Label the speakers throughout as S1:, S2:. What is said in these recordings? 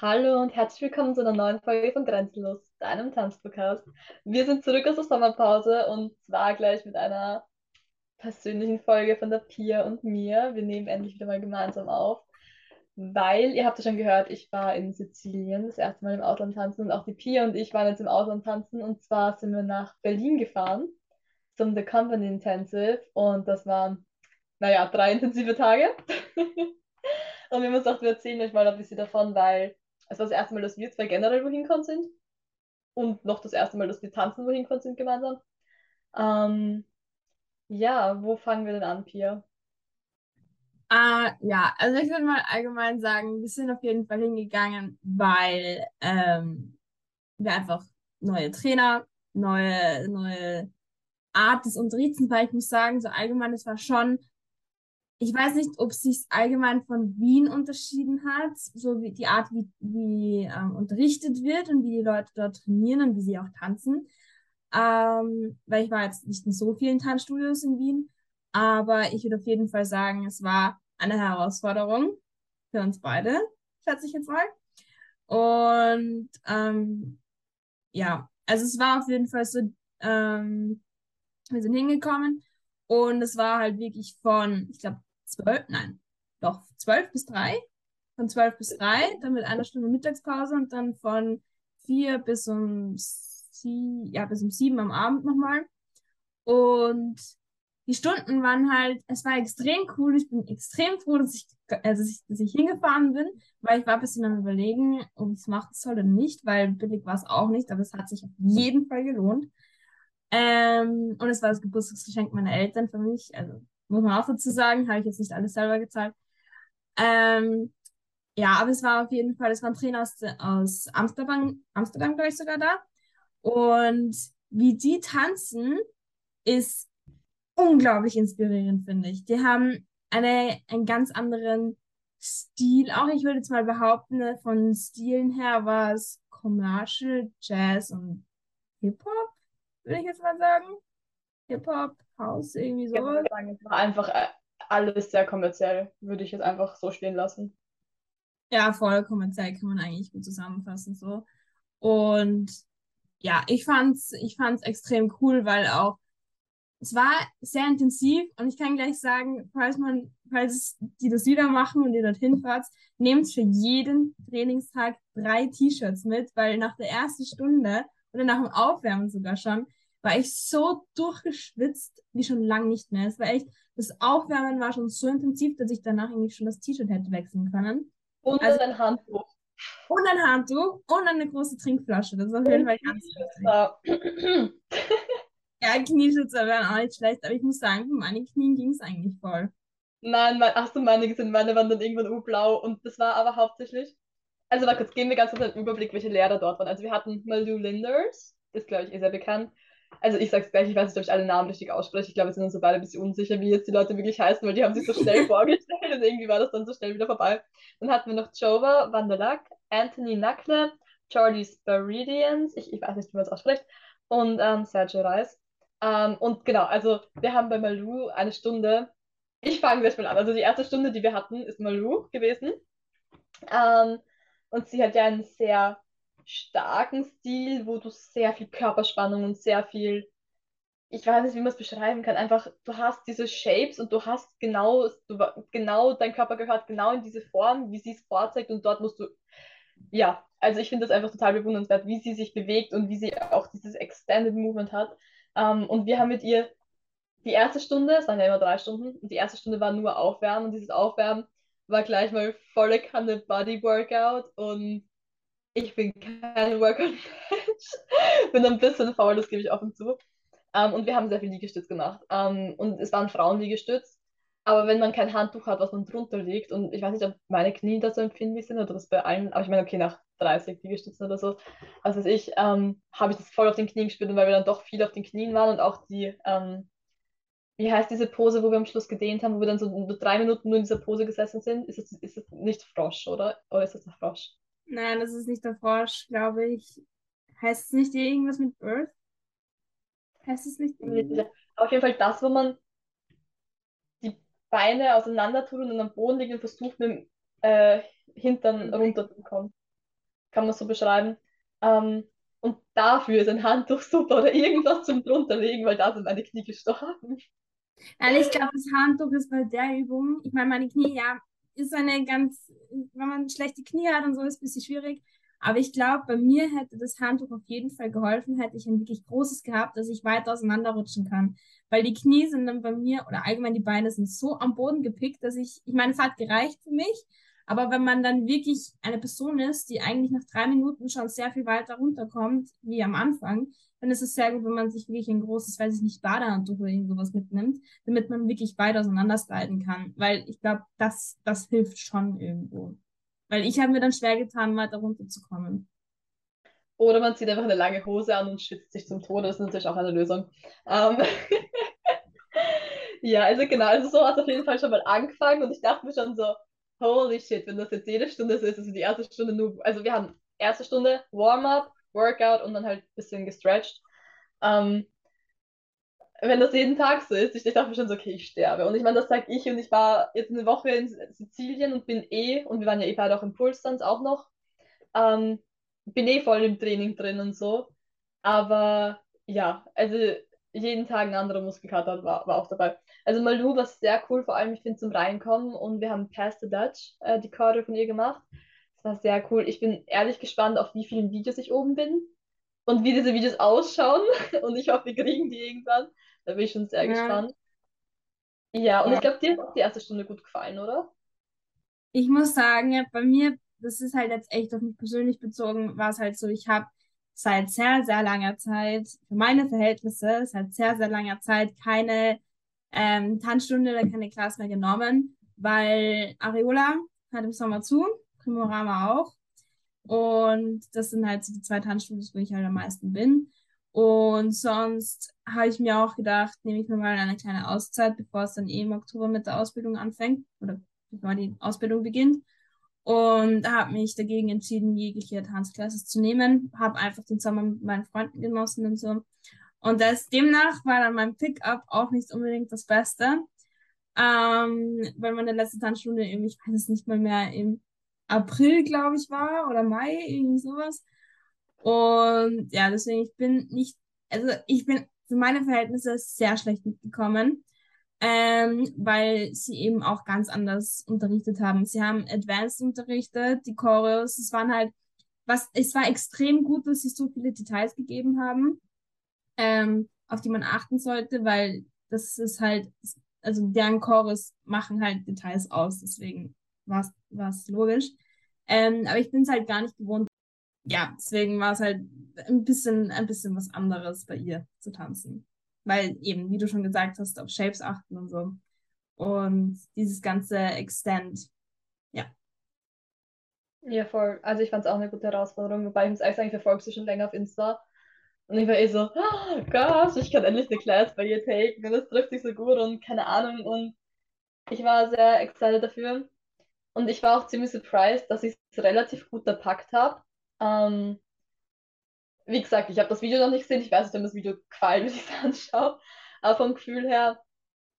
S1: Hallo und herzlich willkommen zu einer neuen Folge von Grenzenlos, deinem Tanzpodcast. Wir sind zurück aus der Sommerpause und zwar gleich mit einer persönlichen Folge von der Pia und mir. Wir nehmen endlich wieder mal gemeinsam auf, weil ihr habt ja schon gehört, ich war in Sizilien das erste Mal im Ausland tanzen und auch die Pia und ich waren jetzt im Ausland tanzen und zwar sind wir nach Berlin gefahren zum The Company Intensive und das waren, naja, drei intensive Tage. Und wir uns gedacht, wir erzählen euch mal ein bisschen davon, weil es war das erste Mal, dass wir zwei generell wohin gekommen sind. Und noch das erste Mal, dass wir tanzen wohin gekommen sind gemeinsam. Ähm, ja, wo fangen wir denn an, Pia?
S2: Uh, ja, also ich würde mal allgemein sagen, wir sind auf jeden Fall hingegangen, weil ähm, wir einfach neue Trainer, neue, neue Art des Unterrichtens, weil ich muss sagen, so allgemein, es war schon ich weiß nicht, ob es sich allgemein von Wien unterschieden hat, so wie die Art, wie, wie ähm, unterrichtet wird und wie die Leute dort trainieren und wie sie auch tanzen. Ähm, weil ich war jetzt nicht in so vielen Tanzstudios in Wien, aber ich würde auf jeden Fall sagen, es war eine Herausforderung für uns beide, schätze ich jetzt mal. Und ähm, ja, also es war auf jeden Fall so, ähm, wir sind hingekommen und es war halt wirklich von, ich glaube, zwölf, nein, doch zwölf bis drei. Von zwölf bis drei, dann mit einer Stunde Mittagspause und dann von vier bis um sie, ja, bis um sieben am Abend nochmal. Und die Stunden waren halt, es war extrem cool. Ich bin extrem froh, dass ich, also dass ich, dass ich hingefahren bin, weil ich war ein bisschen am überlegen, ob ich es machen soll oder nicht, weil billig war es auch nicht, aber es hat sich auf jeden Fall gelohnt. Ähm, und es war das Geburtstagsgeschenk meiner Eltern für mich. Also muss man auch dazu sagen, habe ich jetzt nicht alles selber gezahlt. Ähm, ja, aber es war auf jeden Fall, es war ein Trainer aus, aus Amsterdam, Amsterdam, glaube ich, sogar da. Und wie die tanzen, ist unglaublich inspirierend, finde ich. Die haben eine, einen ganz anderen Stil. Auch ich würde jetzt mal behaupten, von Stilen her war es Commercial, Jazz und Hip-Hop, würde ich jetzt mal sagen. Hip-Hop, House, irgendwie so. Ich würde
S1: sagen, es war einfach äh, alles sehr kommerziell, würde ich jetzt einfach so stehen lassen.
S2: Ja, voll kommerziell kann man eigentlich gut zusammenfassen so. Und ja, ich fand's, ich fand's extrem cool, weil auch es war sehr intensiv und ich kann gleich sagen, falls man, falls die das wieder machen und ihr dorthin fahrt, nehmt für jeden Trainingstag drei T-Shirts mit, weil nach der ersten Stunde oder nach dem Aufwärmen sogar schon war ich so durchgeschwitzt wie schon lange nicht mehr. Es war echt, das Aufwärmen war schon so intensiv, dass ich danach eigentlich schon das T-Shirt hätte wechseln können.
S1: Und also, ein Handtuch.
S2: Und ein Handtuch und eine große Trinkflasche. Das ist auf jeden Fall ganz ja, Knieschützer wären auch nicht schlecht, aber ich muss sagen, meine Knien ging es eigentlich voll.
S1: Nein, mein, ach so, meine sind, meine waren dann irgendwann u-blau und das war aber hauptsächlich. Also, warte kurz, geben wir ganz kurz einen Überblick, welche Lehrer dort waren. Also, wir hatten Malou Linders, das glaube ich ist sehr bekannt also ich sag's gleich, ich weiß nicht, ob ich alle Namen richtig ausspreche. Ich glaube, wir sind uns so beide ein bisschen unsicher, wie jetzt die Leute wirklich heißen, weil die haben sich so schnell vorgestellt und irgendwie war das dann so schnell wieder vorbei. Dann hatten wir noch Jova Van der Lack, Anthony Nackle, Jordi Sparidians, ich, ich weiß nicht, wie man es ausspricht, und ähm, Sergio Reis. Ähm, und genau, also wir haben bei Malou eine Stunde, ich fange gleich mal an, also die erste Stunde, die wir hatten, ist Malou gewesen. Ähm, und sie hat ja einen sehr starken Stil, wo du sehr viel Körperspannung und sehr viel, ich weiß nicht, wie man es beschreiben kann, einfach, du hast diese Shapes und du hast genau, du, genau, dein Körper gehört genau in diese Form, wie sie es vorzeigt und dort musst du, ja, also ich finde das einfach total bewundernswert, wie sie sich bewegt und wie sie auch dieses Extended Movement hat. Ähm, und wir haben mit ihr die erste Stunde, es waren ja immer drei Stunden, und die erste Stunde war nur Aufwärmen und dieses Aufwärmen war gleich mal volle Kanne Body Workout und ich bin kein Workout-Mensch. bin ein bisschen faul, das gebe ich offen zu. Um, ähm, und wir haben sehr viel Liegestütz gemacht. Um, ähm, und es waren Frauenliegestütz. Aber wenn man kein Handtuch hat, was man drunter legt, und ich weiß nicht, ob meine Knie da so empfindlich sind oder das bei allen, aber ich meine, okay, nach 30 Liegestützen oder so, was weiß ich, ähm, habe ich das voll auf den Knien gespürt, weil wir dann doch viel auf den Knien waren und auch die, ähm, wie heißt diese Pose, wo wir am Schluss gedehnt haben, wo wir dann so drei Minuten nur in dieser Pose gesessen sind? Ist es, ist es nicht Frosch, oder? Oder ist das ein Frosch?
S2: Nein, das ist nicht der Frosch, glaube ich. Heißt es nicht irgendwas mit Birth? Heißt es nicht?
S1: Ja, auf jeden Fall das, wo man die Beine auseinander tut und dann am Boden liegt und versucht, mit dem äh, Hintern runterzukommen. kann man so beschreiben. Ähm, und dafür ist ein Handtuch super oder irgendwas zum drunterlegen, weil da sind meine Knie gestorben.
S2: Also ich glaube, das Handtuch ist bei der Übung, ich meine, meine Knie, ja, ist eine ganz, wenn man schlechte Knie hat und so, ist ein bisschen schwierig. Aber ich glaube, bei mir hätte das Handtuch auf jeden Fall geholfen, hätte ich ein wirklich großes gehabt, dass ich weiter auseinanderrutschen kann. Weil die Knie sind dann bei mir, oder allgemein die Beine sind so am Boden gepickt, dass ich, ich meine, es hat gereicht für mich. Aber wenn man dann wirklich eine Person ist, die eigentlich nach drei Minuten schon sehr viel weiter runterkommt, wie am Anfang, dann ist es sehr gut, wenn man sich wirklich ein großes, weiß ich nicht, Badehandtuch oder irgendwas mitnimmt, damit man wirklich weit auseinandersliden kann. Weil ich glaube, das, das hilft schon irgendwo. Weil ich habe mir dann schwer getan, weiter runterzukommen.
S1: Oder man zieht einfach eine lange Hose an und schwitzt sich zum Tode. Das ist natürlich auch eine Lösung. Ähm ja, also genau, also so hat es auf jeden Fall schon mal angefangen und ich dachte mir schon so, holy shit, wenn das jetzt jede Stunde so ist, also die erste Stunde nur, also wir haben erste Stunde Warm-up, Workout und dann halt ein bisschen gestretched. Ähm, wenn das jeden Tag so ist, ich, dachte mir schon so, okay, ich sterbe. Und ich meine, das sage ich und ich war jetzt eine Woche in Sizilien und bin eh, und wir waren ja eh beide auch im Pulstanz auch noch, ähm, bin eh voll im Training drin und so. Aber ja, also jeden Tag ein anderer Muskelkater war, war auch dabei. Also Malu war sehr cool, vor allem ich finde zum Reinkommen und wir haben Past the Dutch, äh, die Choreo von ihr gemacht. Das war sehr cool. Ich bin ehrlich gespannt, auf wie vielen Videos ich oben bin und wie diese Videos ausschauen. Und ich hoffe, wir kriegen die irgendwann. Da bin ich schon sehr ja. gespannt. Ja, und ja. ich glaube, dir hat die erste Stunde gut gefallen, oder?
S2: Ich muss sagen, ja, bei mir, das ist halt jetzt echt auf mich persönlich bezogen, war es halt so, ich habe seit sehr, sehr langer Zeit, für meine Verhältnisse, seit sehr, sehr langer Zeit keine ähm, Tanzstunde oder keine Class mehr genommen, weil Areola hat im Sommer zu, Primorama auch. Und das sind halt so die zwei Tanzstudios, wo ich halt am meisten bin. Und sonst habe ich mir auch gedacht, nehme ich mir mal eine kleine Auszeit, bevor es dann eh im Oktober mit der Ausbildung anfängt oder bevor die Ausbildung beginnt. Und habe mich dagegen entschieden, jegliche Tanzclasses zu nehmen. Habe einfach den Sommer mit meinen Freunden genossen und so. Und das, demnach war dann mein Pickup auch nicht unbedingt das Beste. Ähm, weil meine letzte Tanzstunde irgendwie, ich weiß es nicht mal mehr, im April, glaube ich, war oder Mai, irgendwie sowas. Und ja, deswegen, ich bin nicht, also ich bin für meine Verhältnisse sehr schlecht mitgekommen, ähm, weil sie eben auch ganz anders unterrichtet haben. Sie haben Advanced unterrichtet, die Choreos, es waren halt, was, es war extrem gut, dass sie so viele Details gegeben haben, ähm, auf die man achten sollte, weil das ist halt, also deren Chorus machen halt Details aus, deswegen war es logisch. Ähm, aber ich bin es halt gar nicht gewohnt, ja, deswegen war es halt ein bisschen, ein bisschen was anderes bei ihr zu tanzen. Weil eben, wie du schon gesagt hast, auf Shapes achten und so. Und dieses ganze Extend, ja.
S1: Ja, voll. Also ich fand es auch eine gute Herausforderung, wobei ich muss ehrlich sagen, ich verfolge sie schon länger auf Insta. Und ich war eh so, oh Gott, ich kann endlich eine Class bei ihr taken und das trifft sich so gut und keine Ahnung. Und ich war sehr excited dafür. Und ich war auch ziemlich surprised, dass ich es relativ gut erpackt habe. Ähm, wie gesagt, ich habe das Video noch nicht gesehen. Ich weiß nicht, ob das Video gefallen, wenn ich es anschaue. Aber vom Gefühl her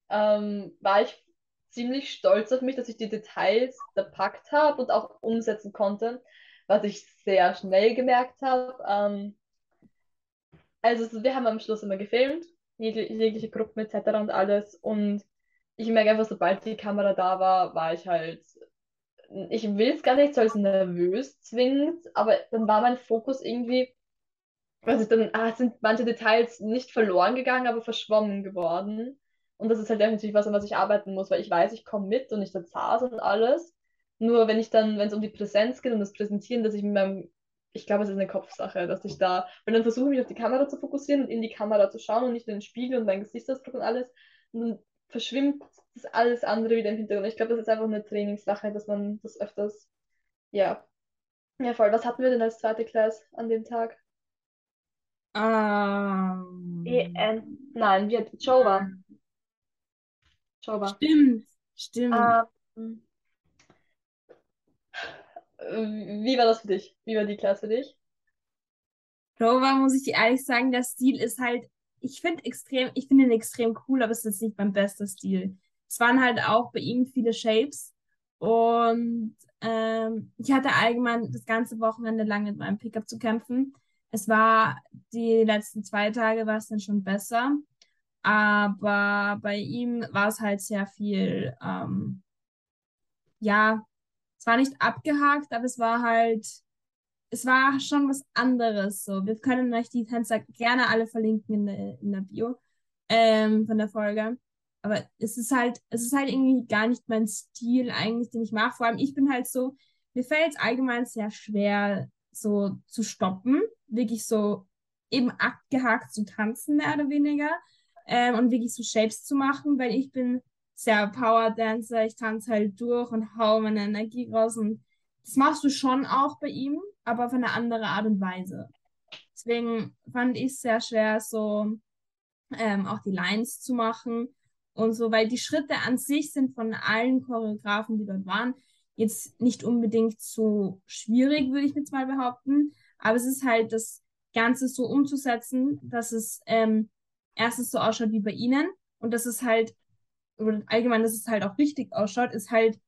S1: ähm, war ich ziemlich stolz auf mich, dass ich die Details erpackt habe und auch umsetzen konnte, was ich sehr schnell gemerkt habe. Ähm, also wir haben am Schluss immer gefilmt, jegliche Gruppen etc. und alles. Und ich merke einfach, sobald die Kamera da war, war ich halt ich will es gar nicht so als nervös zwingend, aber dann war mein Fokus irgendwie, was ich dann, ah, sind manche Details nicht verloren gegangen, aber verschwommen geworden. Und das ist halt definitiv was, an was ich arbeiten muss, weil ich weiß, ich komme mit und ich saß und alles. Nur wenn ich dann, wenn es um die Präsenz geht und das Präsentieren, dass ich mit meinem, ich glaube, es ist eine Kopfsache, dass ich da, weil dann versuche ich mich auf die Kamera zu fokussieren und in die Kamera zu schauen und nicht in den Spiegel und meinen Gesichtsausdruck und alles. Und dann verschwimmt das alles andere wieder im Hintergrund. Ich glaube, das ist einfach eine Trainingssache, dass man das öfters, ja. Ja, voll. Was hatten wir denn als zweite Class an dem Tag?
S2: Um,
S1: EN. Nein, wir Jova.
S2: Jova. Stimmt, stimmt. Um,
S1: wie war das für dich? Wie war die Class für dich?
S2: Jova, muss ich dir ehrlich sagen, der Stil ist halt ich finde extrem, ich finde ihn extrem cool, aber es ist nicht mein bester Stil. Es waren halt auch bei ihm viele Shapes Und ähm, ich hatte allgemein das ganze Wochenende lang mit meinem Pickup zu kämpfen. Es war die letzten zwei Tage war es dann schon besser. Aber bei ihm war es halt sehr viel, ähm, ja, es war nicht abgehakt, aber es war halt, es war schon was anderes. So, wir können euch die Tänzer gerne alle verlinken in der, in der Bio ähm, von der Folge. Aber es ist halt, es ist halt irgendwie gar nicht mein Stil eigentlich, den ich mache. Vor allem, ich bin halt so, mir fällt es allgemein sehr schwer, so zu stoppen, wirklich so eben abgehakt zu tanzen, mehr oder weniger ähm, und wirklich so Shapes zu machen, weil ich bin sehr Power Dancer, ich tanze halt durch und hau meine Energie raus und das machst du schon auch bei ihm, aber auf eine andere Art und Weise. Deswegen fand ich es sehr schwer, so ähm, auch die Lines zu machen und so, weil die Schritte an sich sind von allen Choreografen, die dort waren, jetzt nicht unbedingt so schwierig, würde ich jetzt mal behaupten. Aber es ist halt das Ganze so umzusetzen, dass es ähm, erstens so ausschaut wie bei ihnen und dass es halt, oder allgemein, dass es halt auch richtig ausschaut, ist halt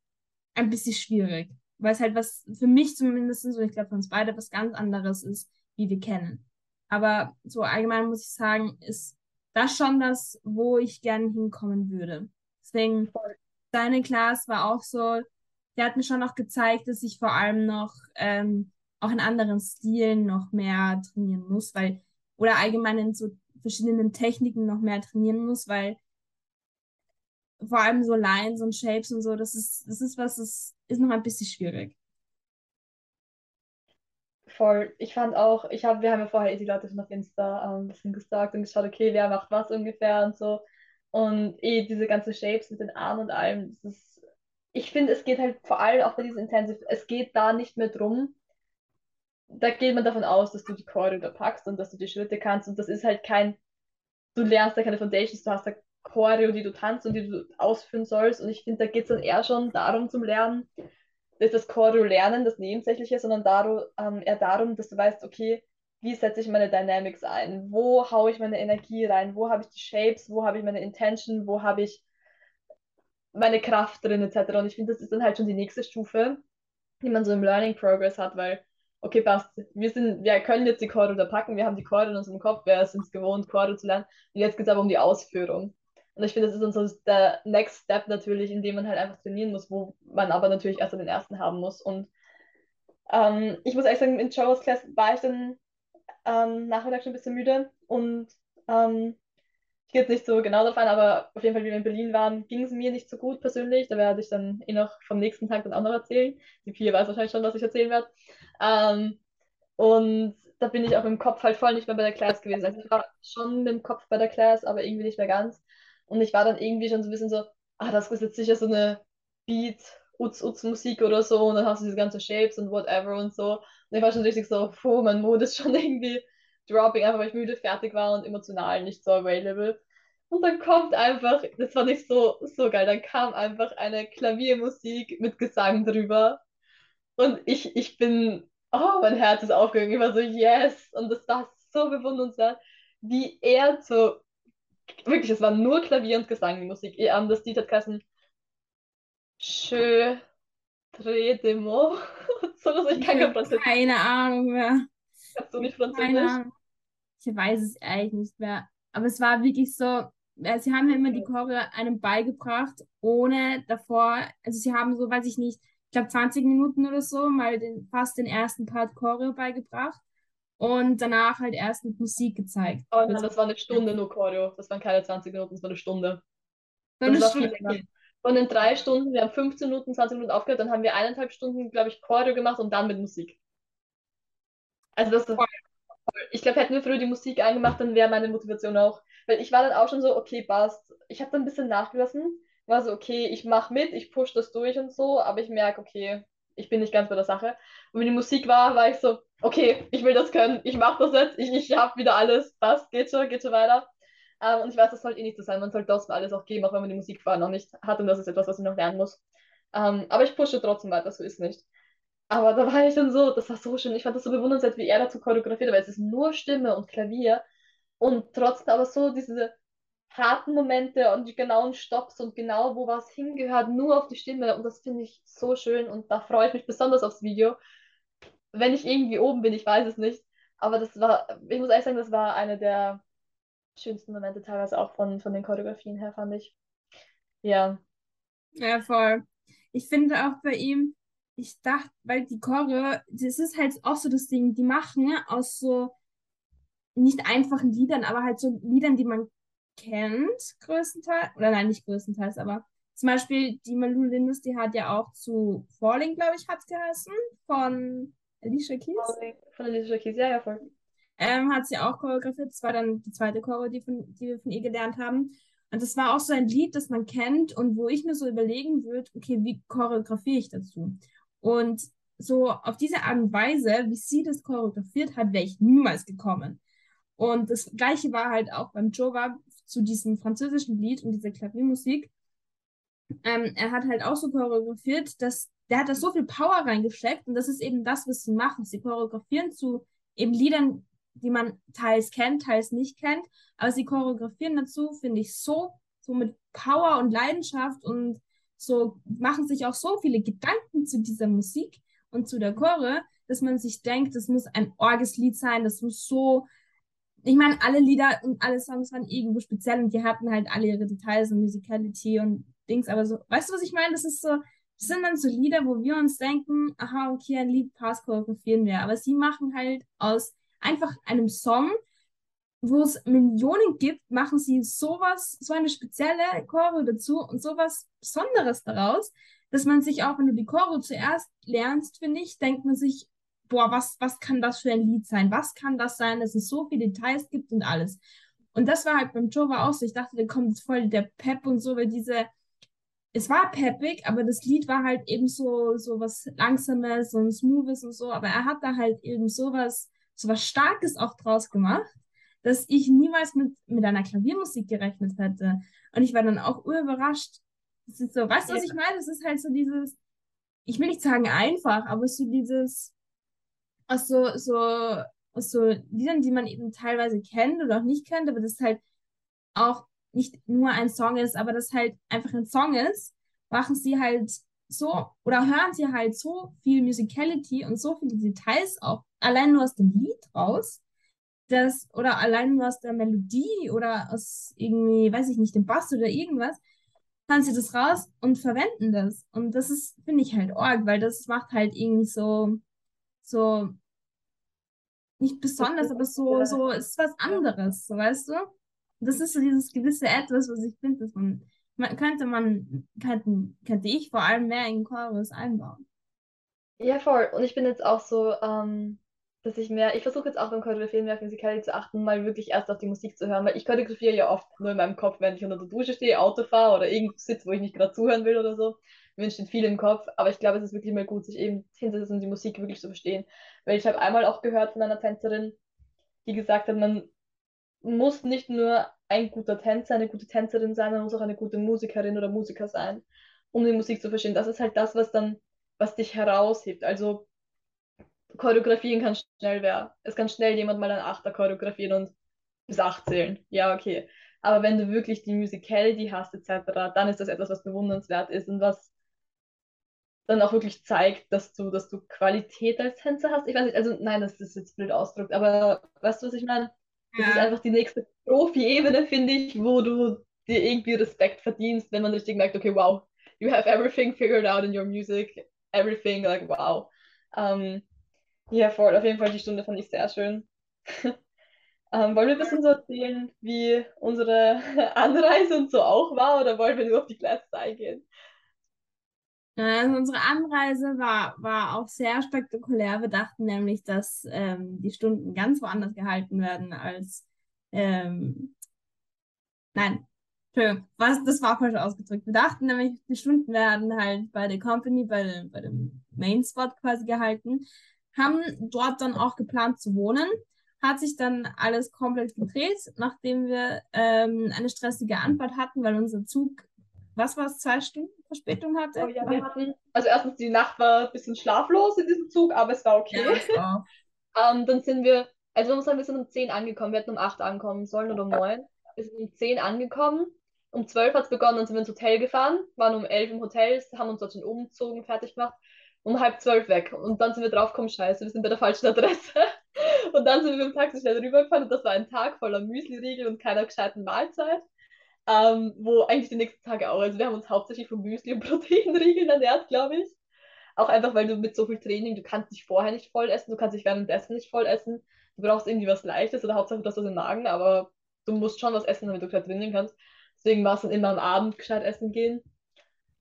S2: ein bisschen schwierig. Weil es halt was, für mich zumindest, und ich glaube für uns beide, was ganz anderes ist, wie wir kennen. Aber so allgemein muss ich sagen, ist das schon das, wo ich gerne hinkommen würde. Deswegen, deine Class war auch so, der hat mir schon noch gezeigt, dass ich vor allem noch ähm, auch in anderen Stilen noch mehr trainieren muss, weil, oder allgemein in so verschiedenen Techniken noch mehr trainieren muss, weil vor allem so Lines und Shapes und so, das ist, das ist was, das ist noch ein bisschen schwierig.
S1: Voll. Ich fand auch, ich habe, wir haben ja vorher die Leute schon auf Insta ähm, ein bisschen gesagt und geschaut, okay, wer macht was ungefähr und so. Und eh diese ganzen Shapes mit den Armen und allem, das ist, ich finde, es geht halt vor allem auch bei diesem Intensive, es geht da nicht mehr drum, da geht man davon aus, dass du die Choreo da packst und dass du die Schritte kannst. Und das ist halt kein, du lernst da keine Foundations, du hast da Choreo, die du tanzt und die du ausführen sollst. Und ich finde, da geht es dann eher schon darum zum Lernen, dass das Choreo lernen das Nebensächliche, sondern darum, ähm, eher darum, dass du weißt, okay, wie setze ich meine Dynamics ein? Wo haue ich meine Energie rein? Wo habe ich die Shapes? Wo habe ich meine Intention? Wo habe ich meine Kraft drin, etc. Und ich finde, das ist dann halt schon die nächste Stufe, die man so im Learning Progress hat, weil okay, passt, wir sind, wir können jetzt die Chorde da packen, wir haben die Chorde in unserem Kopf, wir sind es gewohnt, Chorde zu lernen. Und jetzt geht es aber um die Ausführung. Und ich finde, das ist dann so der Next Step natürlich, in dem man halt einfach trainieren muss, wo man aber natürlich erst den ersten haben muss. Und ähm, ich muss ehrlich sagen, in Joe's Class war ich dann ähm, nachmittags schon ein bisschen müde und ähm, ich jetzt nicht so genau darauf ein, aber auf jeden Fall, wie wir in Berlin waren, ging es mir nicht so gut persönlich. Da werde ich dann eh noch vom nächsten Tag dann auch noch erzählen. Die Pia weiß wahrscheinlich schon, was ich erzählen werde. Ähm, und da bin ich auch im Kopf halt voll nicht mehr bei der Class gewesen. Also ich war schon im Kopf bei der Class, aber irgendwie nicht mehr ganz. Und ich war dann irgendwie schon so ein bisschen so, ah, das ist jetzt sicher so eine Beat, Utz, Utz Musik oder so. Und dann hast du diese ganzen Shapes und whatever und so. Und ich war schon richtig so, puh, mein Mut ist schon irgendwie dropping, einfach weil ich müde, fertig war und emotional nicht so available. Und dann kommt einfach, das war nicht so, so geil, dann kam einfach eine Klaviermusik mit Gesang drüber. Und ich, ich bin, oh, mein Herz ist aufgegangen. Ich war so, yes. Und das war so bewundernswert, wie er so, wirklich, es war nur Klavier und Gesang, die Musik. Ähm, das Lied hat geheißen Je Tre de mots. so, ich kann kein
S2: Französisch. Keine Ahnung mehr.
S1: Hast du nicht Französisch?
S2: Ich weiß es eigentlich nicht mehr. Aber es war wirklich so, äh, sie haben ja immer die Choreo einem beigebracht, ohne davor, also sie haben so, weiß ich nicht, ich glaube 20 Minuten oder so, mal den, fast den ersten Part Choreo beigebracht und danach halt erst mit Musik gezeigt.
S1: Oh nein, das war eine Stunde nur Choreo, das waren keine 20 Minuten, das war eine Stunde. Eine das Stunde. Von den drei Stunden, wir haben 15 Minuten, 20 Minuten aufgehört, dann haben wir eineinhalb Stunden, glaube ich, Choreo gemacht und dann mit Musik. Also das ich glaube, hätten wir früher die Musik angemacht, dann wäre meine Motivation auch. Weil ich war dann auch schon so, okay, passt. Ich habe dann ein bisschen nachgelassen. War so, okay, ich mache mit, ich push das durch und so, aber ich merke, okay, ich bin nicht ganz bei der Sache. Und wenn die Musik war, war ich so, okay, ich will das können, ich mache das jetzt, ich, ich habe wieder alles, passt, geht schon, geht schon weiter. Ähm, und ich weiß, das sollte eh nicht so sein, man sollte trotzdem alles auch geben, auch wenn man die Musik vorher noch nicht hat und das ist etwas, was ich noch lernen muss. Ähm, aber ich pushe trotzdem weiter, so ist nicht. Aber da war ich dann so, das war so schön. Ich fand das so bewundernswert, wie er dazu choreografiert, weil es ist nur Stimme und Klavier und trotzdem aber so diese harten Momente und die genauen Stops und genau, wo was hingehört, nur auf die Stimme. Und das finde ich so schön und da freue ich mich besonders aufs Video. Wenn ich irgendwie oben bin, ich weiß es nicht. Aber das war, ich muss ehrlich sagen, das war eine der schönsten Momente, teilweise auch von, von den Choreografien her, fand ich. Ja.
S2: Ja, voll. Ich finde auch bei ihm, ich dachte, weil die Choreo, das ist halt auch so das Ding, die machen aus so nicht einfachen Liedern, aber halt so Liedern, die man kennt, größtenteils, oder nein, nicht größtenteils, aber zum Beispiel die Malou Lindus, die hat ja auch zu Falling, glaube ich, hat es geheißen, von Alicia Keys.
S1: Falling, von Alicia Keys, ja, ja, voll.
S2: Ähm, hat sie auch choreografiert. Das war dann die zweite Choreo, die, von, die wir von ihr gelernt haben. Und das war auch so ein Lied, das man kennt und wo ich mir so überlegen würde, okay, wie choreografiere ich dazu? Und so auf diese Art und Weise, wie sie das choreografiert hat, wäre ich niemals gekommen. Und das gleiche war halt auch beim Jova zu diesem französischen Lied und dieser Klaviermusik. Ähm, er hat halt auch so choreografiert, dass der hat da so viel Power reingesteckt und das ist eben das, was sie machen. Sie choreografieren zu eben Liedern, die man teils kennt, teils nicht kennt, aber sie choreografieren dazu, finde ich, so, so mit Power und Leidenschaft und so machen sich auch so viele Gedanken zu dieser Musik und zu der Chore, dass man sich denkt, das muss ein Orgeslied sein, das muss so ich meine, alle Lieder und alle Songs waren irgendwo speziell und die hatten halt alle ihre Details und Musicality und Dings, aber so, weißt du, was ich meine? Das ist so, das sind dann so Lieder, wo wir uns denken, aha, okay, ein Lied passt, choreografieren wir. Aber sie machen halt aus einfach einem Song, wo es Millionen gibt, machen sie sowas, so eine spezielle Choreo dazu und sowas Besonderes daraus, dass man sich auch, wenn du die Choreo zuerst lernst, finde ich, denkt man sich, boah, was, was kann das für ein Lied sein? Was kann das sein, dass es so viele Details gibt und alles. Und das war halt beim Jova auch so. Ich dachte, da kommt voll der Pep und so, weil diese, es war peppig, aber das Lied war halt eben so, so was Langsames und Smoothes und so, aber er hat da halt eben sowas, sowas Starkes auch draus gemacht, dass ich niemals mit, mit einer Klaviermusik gerechnet hätte. Und ich war dann auch überrascht. Das ist so, weißt du, was ich meine? Das ist halt so dieses, ich will nicht sagen einfach, aber so dieses, aus so, so, aus so Liedern, die man eben teilweise kennt oder auch nicht kennt, aber das halt auch nicht nur ein Song ist, aber das halt einfach ein Song ist, machen sie halt so oder hören sie halt so viel Musicality und so viele Details auch allein nur aus dem Lied raus, das oder allein nur aus der Melodie oder aus irgendwie, weiß ich nicht, dem Bass oder irgendwas, hören sie das raus und verwenden das. Und das ist, finde ich halt arg, weil das macht halt irgendwie so, so nicht besonders, aber so, so ist was anderes, so, weißt du? Das ist so dieses gewisse Etwas, was ich finde, dass man, man könnte man, könnte, könnte ich vor allem mehr in Chorus einbauen.
S1: Ja, voll. Und ich bin jetzt auch so, ähm, dass ich mehr, ich versuche jetzt auch beim Choreografieren mehr auf Musikalität zu achten, mal wirklich erst auf die Musik zu hören, weil ich choreografiere ja oft nur in meinem Kopf, wenn ich unter der Dusche stehe, Auto fahre oder irgendwo sitze, wo ich nicht gerade zuhören will oder so. Mir entsteht viel im Kopf, aber ich glaube, es ist wirklich mal gut, sich eben hinzusetzen und die Musik wirklich zu verstehen. Weil ich habe einmal auch gehört von einer Tänzerin, die gesagt hat, man muss nicht nur ein guter Tänzer, eine gute Tänzerin sein, man muss auch eine gute Musikerin oder Musiker sein, um die Musik zu verstehen. Das ist halt das, was dann, was dich heraushebt. Also choreografieren kann schnell wer. Es kann schnell jemand mal ein Achter choreografieren und bis acht zählen. Ja, okay. Aber wenn du wirklich die Musicality hast, etc., dann ist das etwas, was bewundernswert ist und was dann auch wirklich zeigt, dass du, dass du Qualität als Tänzer hast. Ich weiß nicht, also nein, das ist jetzt blöd ausgedrückt, aber weißt du, was ich meine? Das ja. ist einfach die nächste Profi-Ebene, finde ich, wo du dir irgendwie Respekt verdienst, wenn man richtig merkt, okay, wow, you have everything figured out in your music, everything, like, wow. Um, ja, voll, auf jeden Fall, die Stunde fand ich sehr schön. ähm, wollen wir ein bisschen so erzählen, wie unsere Anreise und so auch war, oder wollen wir nur auf die Klasse eingehen?
S2: Also unsere Anreise war, war auch sehr spektakulär. Wir dachten nämlich, dass ähm, die Stunden ganz woanders gehalten werden als. Ähm, nein, Entschuldigung, was, das war falsch ausgedrückt. Wir dachten nämlich, die Stunden werden halt bei der Company, bei, bei dem Main Spot quasi gehalten, haben dort dann auch geplant zu wohnen. Hat sich dann alles komplett gedreht, nachdem wir ähm, eine stressige Anfahrt hatten, weil unser Zug, was war es, zwei Stunden Verspätung hatte?
S1: Oh ja, wir hatten, also erstens die Nacht war ein bisschen schlaflos in diesem Zug, aber es war okay. Ja, ähm, dann sind wir, also man muss sagen, wir sind um 10 angekommen, wir hätten um 8 ankommen sollen oder um 9. wir sind um 10 angekommen. Um 12 hat es begonnen, dann sind wir ins Hotel gefahren, waren um 11 im Hotel, haben uns dort schon umgezogen, fertig gemacht, um halb zwölf weg. Und dann sind wir draufgekommen, scheiße, wir sind bei der falschen Adresse. Und dann sind wir mit dem Taxi schnell rübergefahren und das war ein Tag voller Müsli-Riegel und keiner gescheiten Mahlzeit. Ähm, wo eigentlich die nächsten Tage auch, also wir haben uns hauptsächlich von Müsli und Proteinriegeln ernährt, glaube ich. Auch einfach, weil du mit so viel Training, du kannst dich vorher nicht voll essen, du kannst dich währenddessen nicht voll essen. Du brauchst irgendwie was Leichtes oder Hauptsache du hast was im Magen, aber du musst schon was essen, damit du gescheit trainieren kannst. Deswegen war es dann immer am Abend gescheit essen gehen.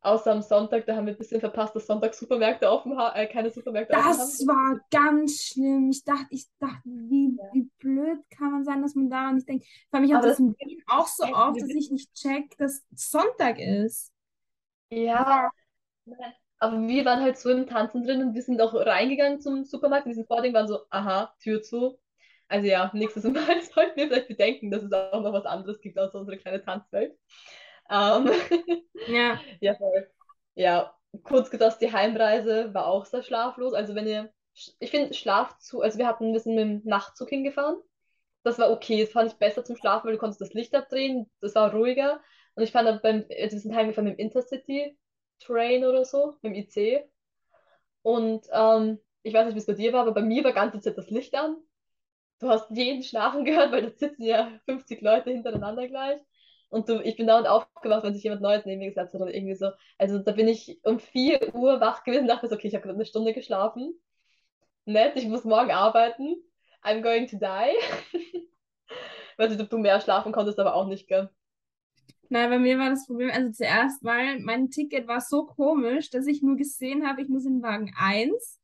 S1: Außer am Sonntag, da haben wir ein bisschen verpasst, dass Sonntag Supermärkte offen haben, äh, keine Supermärkte
S2: Das
S1: offen haben.
S2: war ganz schlimm. Ich dachte, ich dachte, wie, wie blöd kann man sein, dass man daran nicht denkt. Vor allem, ich habe
S1: Aber
S2: das
S1: das
S2: in Berlin auch so oft, dass ich nicht check, dass Sonntag ist.
S1: Ja, aber wir waren halt so im Tanzen drin und wir sind auch reingegangen zum Supermarkt. In diesem Vording waren so, aha, Tür zu. Also ja, nächstes Mal sollten wir vielleicht bedenken, dass es auch noch was anderes gibt als unsere kleine Tanzwelt. Ähm,
S2: Ja.
S1: ja, voll. Ja, kurz gesagt, die Heimreise war auch sehr schlaflos. Also wenn ihr, ich finde Schlafzug, also wir hatten, wir sind mit dem Nachtzug hingefahren. Das war okay, das fand ich besser zum Schlafen, weil du konntest das Licht abdrehen, das war ruhiger. Und ich fand dann beim, also wir sind heimgefahren mit dem Intercity Train oder so, mit dem IC. Und ähm, ich weiß nicht, wie es bei dir war, aber bei mir war ganze Zeit das Licht an. Du hast jeden schlafen gehört, weil da sitzen ja 50 Leute hintereinander gleich. Und du, ich bin dauernd aufgewacht, wenn sich jemand Neues neben mir gesetzt hat oder irgendwie so. Also da bin ich um 4 Uhr wach gewesen und dachte so, okay, ich habe gerade eine Stunde geschlafen. Nett, ich muss morgen arbeiten. I'm going to die. Weiß nicht, ob du mehr schlafen konntest, aber auch nicht, gell?
S2: Nein, bei mir war das Problem, also zuerst mal, mein Ticket war so komisch, dass ich nur gesehen habe, ich muss in Wagen 1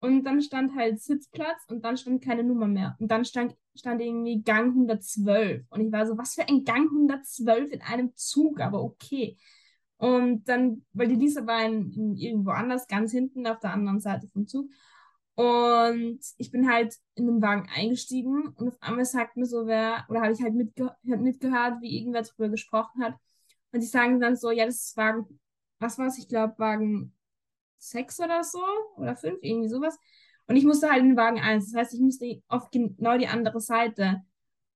S2: und dann stand halt Sitzplatz und dann stand keine Nummer mehr. Und dann stand, stand irgendwie Gang 112. Und ich war so, was für ein Gang 112 in einem Zug, aber okay. Und dann, weil die Lisa war in, in irgendwo anders, ganz hinten auf der anderen Seite vom Zug. Und ich bin halt in den Wagen eingestiegen und auf einmal sagt mir so wer, oder habe ich halt mitge mitgehört, wie irgendwer darüber gesprochen hat. Und die sagen dann so, ja, das ist Wagen, was war es? Ich glaube, Wagen 6 oder so oder 5, irgendwie sowas. Und ich musste halt in Wagen 1. Das heißt, ich musste auf genau die andere Seite.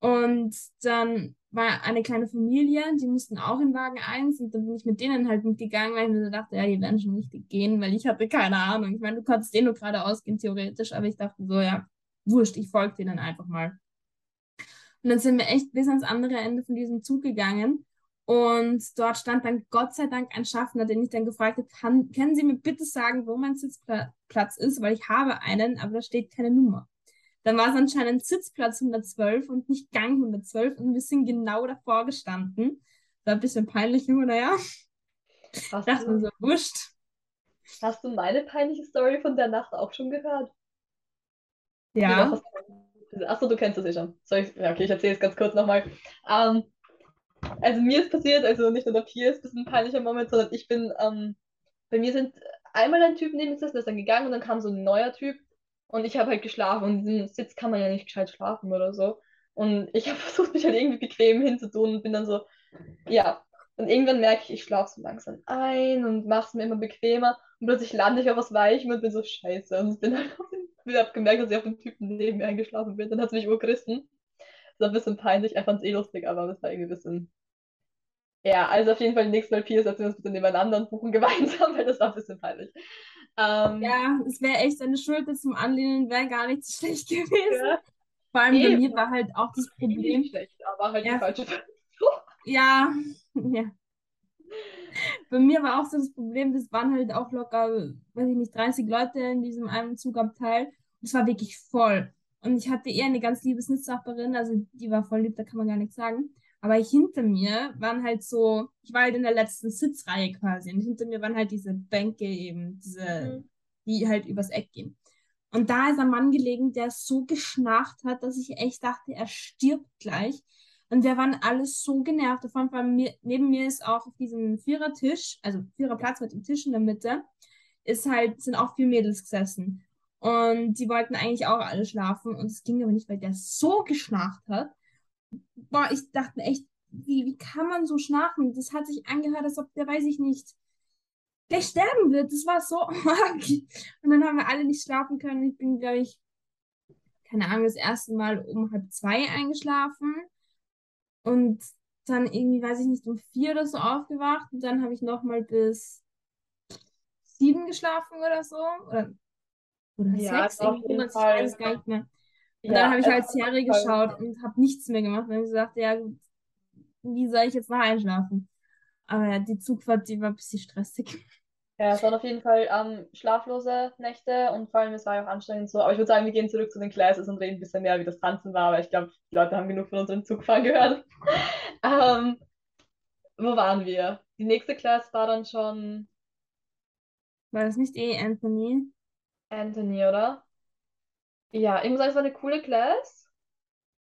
S2: Und dann war eine kleine Familie, die mussten auch in Wagen 1 und dann bin ich mit denen halt mitgegangen, weil ich mir dachte, ja, die werden schon richtig gehen, weil ich hatte keine Ahnung. Ich meine, du konntest eh nur geradeaus gehen, theoretisch, aber ich dachte so, ja, wurscht, ich folge denen einfach mal. Und dann sind wir echt bis ans andere Ende von diesem Zug gegangen und dort stand dann Gott sei Dank ein Schaffner, den ich dann gefragt habe, kann, können Sie mir bitte sagen, wo mein Sitzplatz ist, weil ich habe einen, aber da steht keine Nummer. Dann war es anscheinend Sitzplatz 112 und nicht Gang 112 und wir sind genau davor gestanden. War ein bisschen peinlich, aber naja,
S1: Hast
S2: dachte
S1: du,
S2: so, wurscht.
S1: hast du meine peinliche Story von der Nacht auch schon gehört?
S2: Ja.
S1: Achso, du kennst das eh schon. Soll ich, ja, okay, ich erzähle es ganz kurz nochmal. Ähm, also mir ist passiert, also nicht nur der Pier ist ein peinlicher Moment, sondern ich bin, ähm, bei mir sind einmal ein Typ neben mir gesessen, der ist dann gegangen und dann kam so ein neuer Typ und ich habe halt geschlafen und in diesem Sitz kann man ja nicht gescheit schlafen oder so. Und ich habe versucht, mich halt irgendwie bequem hinzutun und bin dann so, ja. Und irgendwann merke ich, ich schlafe so langsam ein und mache es mir immer bequemer und plötzlich lande ich auf was Weichem und bin so scheiße. Und ich bin halt auf den, ich habe gemerkt, dass ich auf den Typen neben mir eingeschlafen bin. Dann hat es mich urgerissen. Das war ein bisschen peinlich. Ich fand es eh lustig, aber das war irgendwie ein bisschen. Ja, also auf jeden Fall nächstes Mal Piers setzen wir uns bitte nebeneinander und buchen gemeinsam, weil das war ein bisschen peinlich. Ähm,
S2: ja, es wäre echt eine Schulter zum Anlehnen, wäre gar nicht so schlecht gewesen.
S1: ja,
S2: Vor allem bei
S1: eben.
S2: mir war halt auch das
S1: Eh
S2: Problem,
S1: schlecht, aber halt die
S2: ja,
S1: falsche
S2: ja, ja. Bei mir war auch so das Problem, das waren halt auch locker, weiß ich nicht, 30 Leute in diesem einen Zugabteil. Und es war wirklich voll. Und ich hatte eher eine ganz liebe Sitznachbarin, also die war voll lieb, da kann man gar nichts sagen. Aber hinter mir waren halt so, ich war halt in der letzten Sitzreihe quasi. Und hinter mir waren halt diese Bänke eben, diese,
S1: Mhm.
S2: die halt übers Eck gehen. Und da ist ein Mann gelegen, der so geschnarcht hat, dass ich echt dachte, er stirbt gleich. Und wir waren alles so genervt. Vor allem bei mir, neben mir ist auch auf diesem Vierertisch, also Viererplatz mit dem Tisch in der Mitte, ist halt, sind auch vier Mädels gesessen. Und die wollten eigentlich auch alle schlafen. Und es ging aber nicht, weil der so geschnarcht hat. Boah, ich dachte echt, wie, wie kann man so schnarchen? Das hat sich angehört, als ob der, weiß ich nicht, gleich sterben wird. Das war so arg. Und dann haben wir alle nicht schlafen können. Ich bin, glaube ich, keine Ahnung, das erste Mal um halb zwei eingeschlafen. Und dann irgendwie, weiß ich nicht, um vier oder so aufgewacht und dann habe ich nochmal bis sieben geschlafen oder so. Oder, oder
S1: Ja,
S2: sechs,
S1: also
S2: ich weiß es
S1: Fall.
S2: gar nicht mehr. Und dann
S1: Ja,
S2: habe ich
S1: es
S2: halt Serie geschaut und habe nichts mehr gemacht. Und habe gesagt, ja gut, wie soll ich jetzt noch einschlafen? Aber ja, die Zugfahrt, die war ein bisschen stressig.
S1: Ja, es waren auf jeden Fall ähm, schlaflose Nächte und vor allem, es war ja auch anstrengend so. Aber ich würde sagen, wir gehen zurück zu den Classes und reden ein bisschen mehr, wie das Tanzen war, weil ich glaube, die Leute haben genug von unserem Zugfahren gehört. Ähm, wo waren wir? Die nächste Class war dann schon
S2: War das nicht eh Anthony?
S1: Anthony, oder? Ja, ich muss sagen, es war eine coole Class.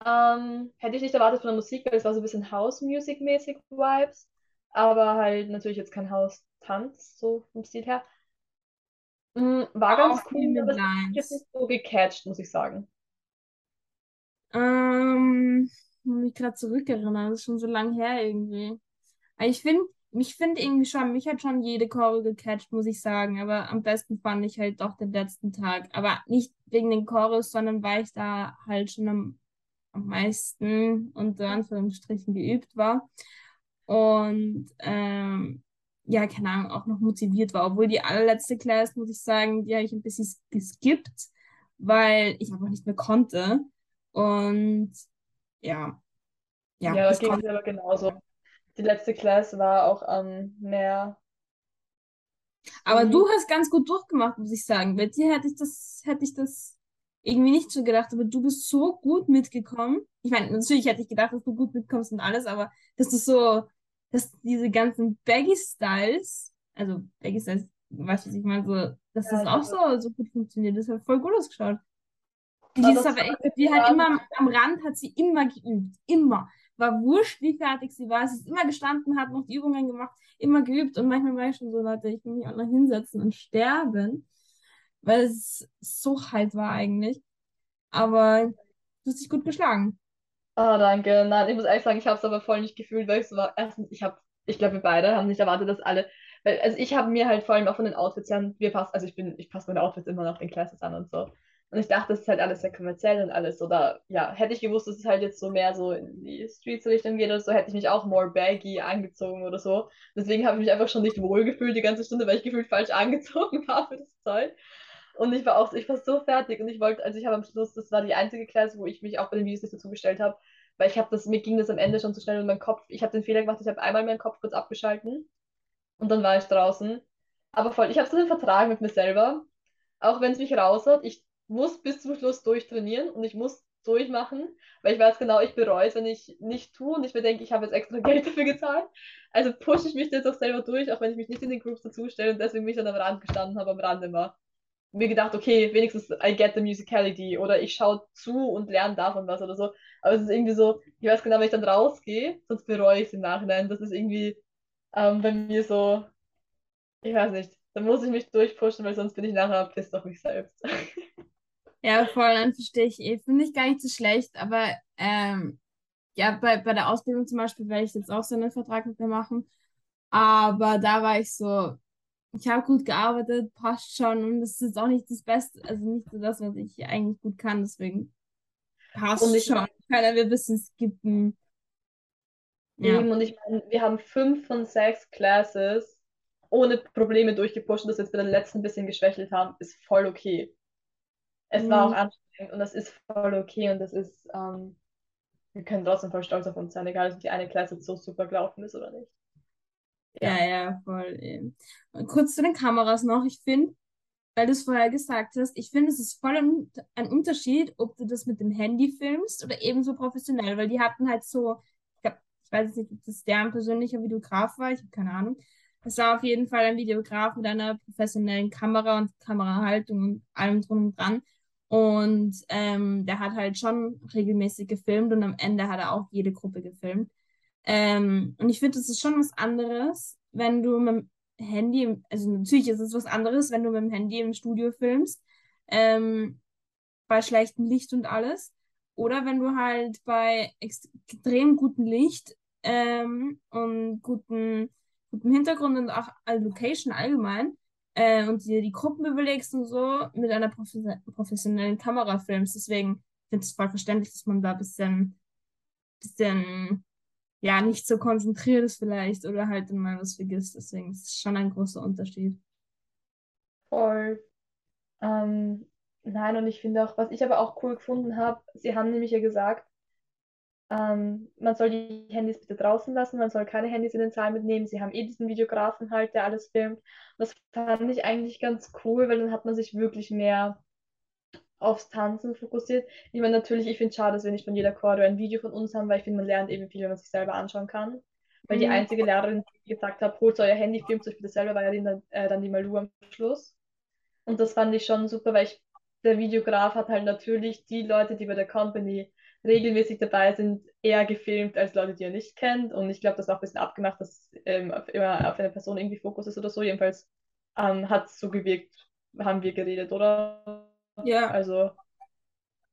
S1: Ähm, hätte ich nicht erwartet von der Musik, weil es war so ein bisschen House-Music-mäßig Vibes. Aber halt natürlich jetzt kein House-Tanz, so vom Stil her. Mm, war ganz
S2: auch
S1: cool, aber es jetzt
S2: Lines.
S1: nicht so gecatcht, muss ich sagen.
S2: Ähm, muss mich gerade zurückerinnern, das ist schon so lang her irgendwie. Aber ich finde, mich finde irgendwie schon, mich hat schon jede Choreo gecatcht, muss ich sagen. Aber am besten fand ich halt doch den letzten Tag. Aber nicht wegen den Choreos, sondern weil ich da halt schon am, am meisten unter Anführungsstrichen geübt war. Und ähm, ja, keine Ahnung, auch noch motiviert war. Obwohl die allerletzte Class, muss ich sagen, die habe ich ein bisschen geskippt, weil ich einfach nicht mehr konnte. Und ja, ja,
S1: Ja, da
S2: das
S1: ging es mir aber genauso. Die letzte Class war auch ähm, mehr
S2: Aber du
S1: Street.
S2: hast ganz gut durchgemacht, muss ich sagen. Bei dir hätte ich das, hätte ich das irgendwie nicht so gedacht, aber du bist so gut mitgekommen. Ich meine, natürlich hätte ich gedacht, dass du gut mitkommst und alles, aber dass du so, dass diese ganzen Baggy-Styles, also Baggy-Styles, weißt du, was ich meine, so, dass das
S1: Ja,
S2: auch
S1: also,
S2: so, so gut funktioniert. Das hat voll gut ausgeschaut. Die ist
S1: das
S2: aber echt, die hat immer am, am Rand, hat sie immer geübt. Immer. War wurscht, wie fertig sie war. Sie ist immer gestanden, hat noch die Übungen gemacht, immer geübt. Und manchmal war ich schon so, Leute, ich will mich auch noch hinsetzen und sterben, weil es so kalt war eigentlich. Aber du hast dich gut geschlagen.
S1: Ah, danke. Nein, ich muss ehrlich sagen, ich habe es aber voll nicht gefühlt, weil ich so war. Erstens, ich habe, ich glaube, wir beide haben nicht erwartet, dass alle, weil, also ich habe mir halt vor allem auch von den Outfits her, wir passen, also ich bin, ich passe meine Outfits immer nach den Classes an und so. Und ich dachte, das ist halt alles sehr kommerziell und alles, oder, ja, hätte ich gewusst, dass es halt jetzt so mehr so in die Streets-Richtung geht oder so, hätte ich mich auch more baggy angezogen oder so. Deswegen habe ich mich einfach schon nicht wohl gefühlt die ganze Stunde, weil ich gefühlt falsch angezogen war für das Zeug. Und ich war auch, ich war so fertig und ich wollte, also ich habe am Schluss, das war die einzige Klasse, wo ich mich auch bei den Videos nicht dazu gestellt habe, weil ich habe das, mir ging das am Ende schon zu schnell und mein Kopf, ich habe den Fehler gemacht, ich habe einmal meinen Kopf kurz abgeschalten und dann war ich draußen. Aber voll, ich habe so einen Vertrag mit mir selber, auch wenn es mich raushaut, ich muss bis zum Schluss durchtrainieren und ich muss durchmachen, weil ich weiß genau, ich bereue es, wenn ich nicht tue und ich mir denke, ich habe jetzt extra Geld dafür gezahlt. Also pushe ich mich jetzt auch selber durch, auch wenn ich mich nicht in den Groups dazu stelle und deswegen bin ich dann am Rand gestanden habe, am Rand immer mir gedacht, okay, wenigstens I get the musicality oder ich schaue zu und lerne davon was oder so. Aber es ist irgendwie so, ich weiß genau, wenn ich dann rausgehe, sonst bereue ich es im Nachhinein. Das ist irgendwie ähm, bei mir so, ich weiß nicht, da muss ich mich durchpushen, weil sonst bin ich nachher pisst auf mich selbst.
S2: Ja, voll, dann verstehe ich eh. Finde ich gar nicht so schlecht, aber ähm, ja, bei, bei der Ausbildung zum Beispiel werde ich jetzt auch so einen Vertrag mit mir machen. Aber da war ich so, ich habe gut gearbeitet, passt schon und das ist jetzt auch nicht das Beste, also nicht so das, was ich eigentlich gut kann, deswegen
S1: Und
S2: passt
S1: ich
S2: schon. Können wir ein bisschen skippen. Ja.
S1: und ich meine, wir haben fünf von sechs Classes ohne Probleme durchgepusht und das jetzt bei den letzten ein bisschen geschwächelt haben, ist voll okay. Es war auch
S2: Mhm.
S1: anstrengend und das ist voll okay und das ist, ähm, wir können trotzdem voll stolz auf uns sein, egal ob die eine Klasse so super gelaufen ist oder nicht.
S2: Ja,
S1: Ja.
S2: ja, voll. eben. Und kurz zu den Kameras noch. Ich finde, weil du es vorher gesagt hast, ich finde, es ist voll ein, ein Unterschied, ob du das mit dem Handy filmst oder ebenso professionell, weil die hatten halt so, ich glaub, ich weiß jetzt nicht, ob das deren persönlicher Videograf war, ich habe keine Ahnung. Es war auf jeden Fall ein Videograf mit einer professionellen Kamera und Kamerahaltung und allem drum und dran. Und ähm, der hat halt schon regelmäßig gefilmt und am Ende hat er auch jede Gruppe gefilmt. Ähm, und ich finde, das ist schon was anderes, wenn du mit dem Handy, also natürlich ist es was anderes, wenn du mit dem Handy im Studio filmst, ähm, bei schlechtem Licht und alles. Oder wenn du halt bei extrem gutem Licht ähm, und guten, gutem Hintergrund und auch all- Location allgemein äh, und dir die Gruppen überlegst und so mit einer profes professionellen Kamera filmst. Deswegen finde ich es voll verständlich, dass man da ein bisschen, bisschen ja nicht so konzentriert ist vielleicht oder halt mal was vergisst. Deswegen ist es schon ein großer Unterschied.
S1: Voll. Ähm, nein, und ich finde auch, was ich aber auch cool gefunden habe, sie haben nämlich ja gesagt, ähm, man soll die Handys bitte draußen lassen, man soll keine Handys in den Saal mitnehmen. Sie haben eh diesen Videografen halt, der alles filmt. Und das fand ich eigentlich ganz cool, weil dann hat man sich wirklich mehr aufs Tanzen fokussiert. Ich meine, natürlich, ich finde es schade, dass wir nicht von jeder Choreo ein Video von uns haben, weil ich finde, man lernt eben viel, wenn man sich selber anschauen kann. Weil die
S2: Mhm.
S1: einzige Lehrerin, die gesagt hat, holt euer Handy, filmt euch bitte selber, war ja die, dann, äh, dann die Malu am Schluss. Und das fand ich schon super, weil ich, der Videograf hat halt natürlich die Leute, die bei der Company regelmäßig dabei sind, eher gefilmt als Leute, die er nicht kennt. Und ich glaube, das war auch ein bisschen abgemacht, dass ähm, auf, immer auf eine Person irgendwie Fokus ist oder so. Jedenfalls ähm, hat es so gewirkt, haben wir geredet, oder?
S2: Ja.
S1: Also,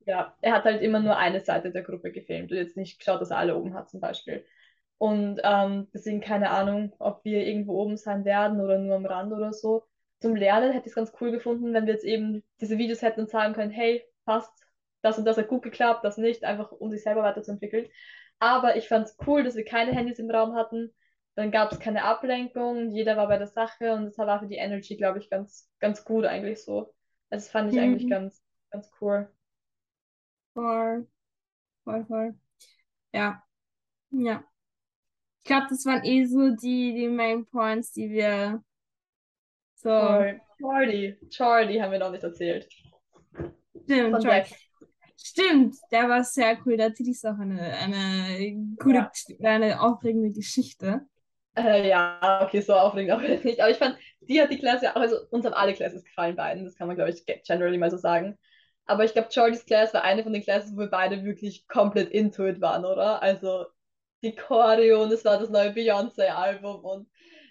S1: ja, er hat halt immer nur eine Seite der Gruppe gefilmt und jetzt nicht geschaut, dass er alle oben hat, zum Beispiel. Und ähm, deswegen keine Ahnung, ob wir irgendwo oben sein werden oder nur am Rand oder so. Zum Lernen hätte ich es ganz cool gefunden, wenn wir jetzt eben diese Videos hätten und sagen können, hey, passt, das und das hat gut geklappt, das nicht, einfach um sich selber weiterzuentwickeln. Aber ich fand es cool, dass wir keine Handys im Raum hatten. Dann gab es keine Ablenkung, jeder war bei der Sache und das war für die Energy, glaube ich, ganz, ganz gut eigentlich so. Also das fand ich eigentlich
S2: Mhm.
S1: ganz, ganz cool.
S2: Voll, voll, voll. Ja, ja. Ich glaube, das waren eh so die, die Main Points, die wir so.
S1: Voll. Charlie, Charlie haben wir noch nicht erzählt.
S2: Stimmt,
S1: Von
S2: Charlie. Stimmt, der war sehr cool. Der erzählt auch eine, eine gute,
S1: Ja.
S2: eine aufregende Geschichte.
S1: Äh, ja, okay, so aufregend auch nicht. Aber ich fand, die hat die Klasse, also uns haben alle Classes gefallen, beiden. Das kann man, glaube ich, generally mal so sagen. Aber ich glaube, Charlies Class war eine von den Classes, wo wir beide wirklich komplett into it waren, oder? Also die Choreo und es war das neue Beyoncé-Album und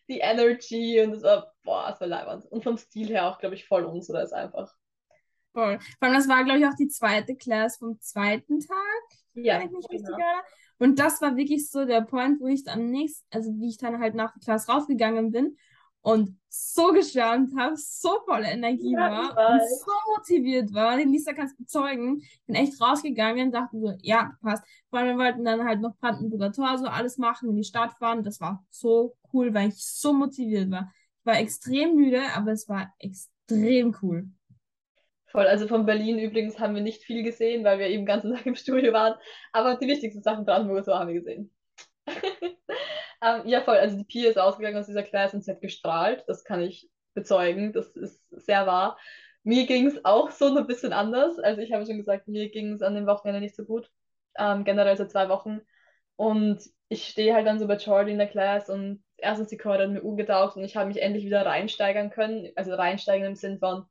S1: die Energy und es war, boah, es war leibend. Und vom Stil her auch, glaube ich, voll unseres einfach.
S2: Voll. Vor allem, das war, glaube ich, auch die zweite Class vom zweiten Tag,
S1: Ja,
S2: wenn ich mich richtig
S1: genau.
S2: Und das war wirklich so der Point, wo ich am nächsten, also wie ich dann halt nach der Class rausgegangen bin und so geschwärmt habe, so voller Energie
S1: Ja,
S2: war
S1: ich
S2: und so motiviert war. Den Lisa kann es bezeugen. Bin echt rausgegangen, dachte so, ja, passt. Vor allem, wir wollten dann halt noch Brandenburger Tor so alles machen, in die Stadt fahren. Das war so cool, weil ich so motiviert war. Ich war extrem müde, aber es war extrem cool.
S1: Voll, also von Berlin übrigens haben wir nicht viel gesehen, weil wir eben den ganzen Tag im Studio waren. Aber die wichtigsten Sachen Brandenburger Tor haben wir gesehen. Ähm, ja, voll. Also die Pia ist ausgegangen aus dieser Class und sie hat gestrahlt. Das kann ich bezeugen. Das ist sehr wahr. Mir ging es auch so ein bisschen anders. Also ich habe schon gesagt, mir ging es an dem Wochenende nicht so gut. Ähm, generell seit zwei Wochen. Und ich stehe halt dann so bei Jordi in der Class und erstens die Chore hat mir umgetaucht und ich habe mich endlich wieder reinsteigern können. Also reinsteigern im Sinn von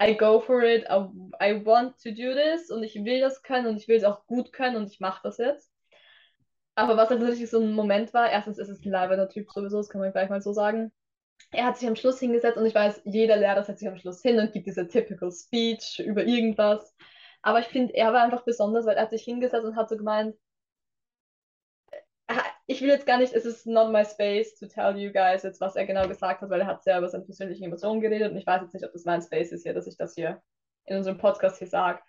S1: I go for it, I, want to do this und ich will das können und ich will es auch gut können und ich mache das jetzt. Aber was halt tatsächlich so ein Moment war, erstens ist es ein leiberner Typ sowieso, das kann man gleich mal so sagen. Er hat sich am Schluss hingesetzt und ich weiß, jeder Lehrer setzt sich am Schluss hin und gibt diese typical Speech über irgendwas. Aber ich finde, er war einfach besonders, weil er hat sich hingesetzt und hat so gemeint, ich will jetzt gar nicht, es ist not my space to tell you guys jetzt, was er genau gesagt hat, weil er hat sehr über seine persönlichen Emotionen geredet und ich weiß jetzt nicht, ob das mein Space ist hier, dass ich das hier in unserem Podcast hier sage.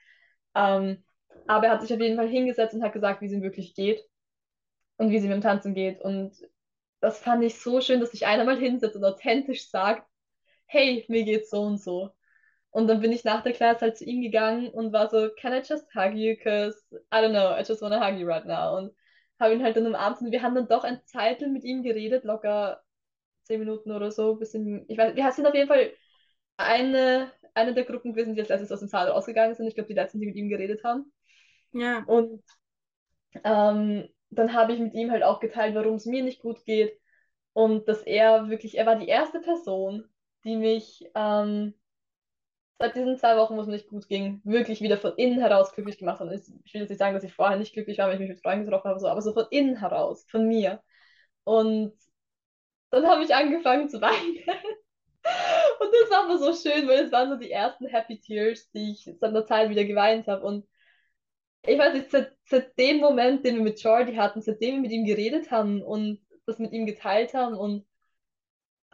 S1: Ähm, aber er hat sich auf jeden Fall hingesetzt und hat gesagt, wie es ihm wirklich geht und wie es ihm im Tanzen geht. Und das fand ich so schön, dass sich einer mal hinsetzt und authentisch sagt, hey, mir geht's so und so. Und dann bin ich nach der Class halt zu ihm gegangen und war so, can I just hug you? Cause I don't know, I just wanna hug you right now. Und habe ihn halt dann umarmt und wir haben dann doch ein Zeitl mit ihm geredet, locker zehn Minuten oder so. Bisschen, ich weiß, wir sind auf jeden Fall eine, eine der Gruppen gewesen, die als letztes aus dem Saal rausgegangen sind. Ich glaube, die letzten, die mit ihm geredet haben.
S2: Ja.
S1: Und ähm, dann habe ich mit ihm halt auch geteilt, warum es mir nicht gut geht. Und dass er wirklich, er war die erste Person, die mich ähm, seit diesen zwei Wochen, wo es mir nicht gut ging, wirklich wieder von innen heraus glücklich gemacht hat. Ich will jetzt nicht sagen, dass ich vorher nicht glücklich war, wenn ich mich mit Freunden getroffen habe, so, aber so von innen heraus, von mir. Und dann habe ich angefangen zu weinen. Und das war aber so schön, weil es waren so die ersten Happy Tears, die ich seit einer Zeit wieder geweint habe. Und ich weiß nicht, seit, seit dem Moment, den wir mit Jordi hatten, seitdem wir mit ihm geredet haben und das mit ihm geteilt haben und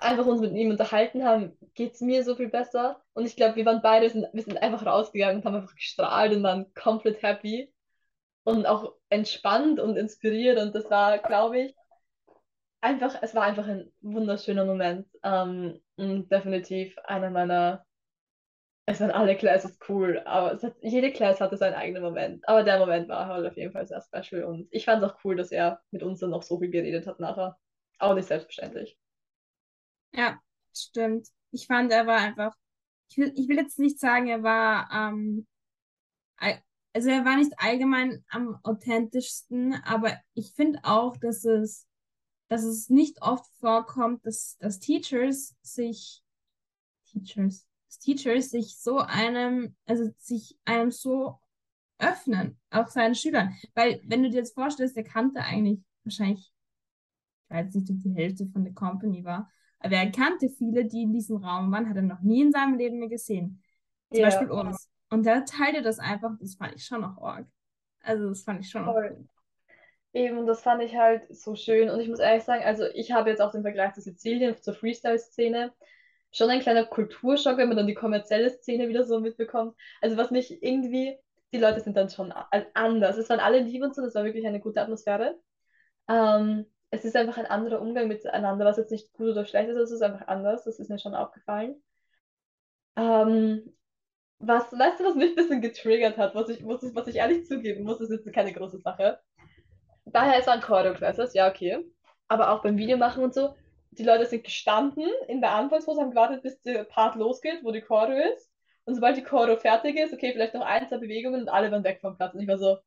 S1: einfach uns mit ihm unterhalten haben, geht es mir so viel besser. Und ich glaube, wir waren beide, sind, wir sind einfach rausgegangen und haben einfach gestrahlt und waren komplett happy. und auch entspannt und inspiriert. Und das war, glaube ich, einfach, es war einfach ein wunderschöner Moment. Ähm, definitiv einer meiner, es waren alle Classes cool, aber hat, jede Class hatte seinen eigenen Moment. Aber der Moment war halt auf jeden Fall sehr special. Und ich fand es auch cool, dass er mit uns dann noch so viel geredet hat nachher. Auch nicht selbstverständlich.
S2: Ja, stimmt. Ich fand, er war einfach, ich will, ich will jetzt nicht sagen, er war, ähm, also er war nicht allgemein am authentischsten, aber ich finde auch, dass es, dass es nicht oft vorkommt, dass, dass Teachers sich, Teachers, Teachers sich so einem, also sich einem so öffnen, auch seinen Schülern. Weil, wenn du dir jetzt vorstellst, der kannte eigentlich wahrscheinlich, ich weiß nicht, ob die Hälfte von der Company war, aber er kannte viele, die in diesem Raum waren, hat er noch nie in seinem Leben mehr gesehen. Zum ja. Beispiel uns. Und da teilte das einfach, das fand ich schon auch arg. Also das fand ich schon auch cool.
S1: Eben, das fand ich halt so schön. Und ich muss ehrlich sagen, also ich habe jetzt auch den Vergleich zu Sizilien, zur Freestyle-Szene, schon ein kleiner Kulturschock, wenn man dann die kommerzielle Szene wieder so mitbekommt. Also was mich irgendwie, die Leute sind dann schon anders. Es waren alle lieb und so, das war wirklich eine gute Atmosphäre. Ähm, es ist einfach ein anderer Umgang miteinander, was jetzt nicht gut oder schlecht ist, es ist einfach anders, das ist mir schon aufgefallen. Ähm, was, weißt du, was mich ein bisschen getriggert hat, was ich, muss, was ich ehrlich zugeben muss, ist jetzt keine große Sache. Daher, es waren Choreo-Classes, ja, okay. Aber auch beim Videomachen und so, die Leute sind gestanden in der Anfangspose, haben gewartet, bis der Part losgeht, wo die Choreo ist. Und sobald die Choreo fertig ist, okay, vielleicht noch ein, zwei Bewegungen und alle waren weg vom Platz. Und ich war so,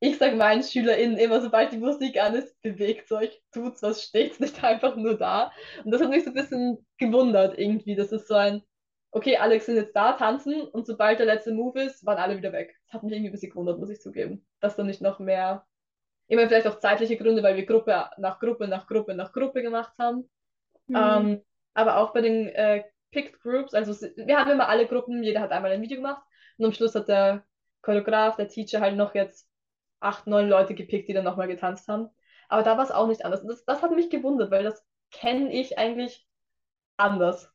S1: ich sage meinen SchülerInnen immer, sobald die Musik an ist, bewegt euch, tut's was, steht's nicht einfach nur da. Und das hat mich so ein bisschen gewundert irgendwie. Das ist so ein, okay, Alex sind jetzt da, tanzen und sobald der letzte Move ist, waren alle wieder weg. Das hat mich irgendwie ein bisschen gewundert, muss ich zugeben. Dass da nicht noch mehr, immer vielleicht auch zeitliche Gründe, weil wir Gruppe nach Gruppe nach Gruppe nach Gruppe gemacht haben. Mhm. Ähm, aber auch bei den äh, Picked Groups, also wir haben immer alle Gruppen, jeder hat einmal ein Video gemacht und am Schluss hat der Choreograf, der Teacher halt noch jetzt acht, neun Leute gepickt, die dann nochmal getanzt haben. Aber da war es auch nicht anders. Das, das hat mich gewundert, weil das kenne ich eigentlich anders.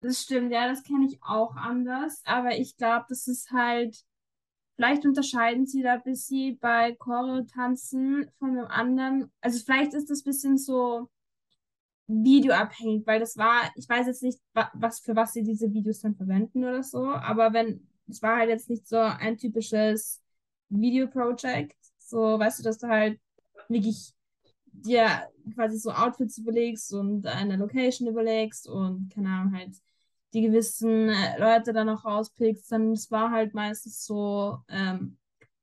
S2: Das stimmt, ja, das kenne ich auch anders. Aber ich glaube, das ist halt, vielleicht unterscheiden sie da ein bisschen bei Choreo-Tanzen von dem anderen. Also vielleicht ist das ein bisschen so videoabhängig, weil das war, ich weiß jetzt nicht, was für was sie diese Videos dann verwenden oder so, aber wenn, es war halt jetzt nicht so ein typisches Video-Project. So, weißt du, dass du halt wirklich dir quasi so Outfits überlegst und eine Location überlegst und keine Ahnung, halt die gewissen äh, Leute dann auch rauspickst, dann es war halt meistens so, ähm,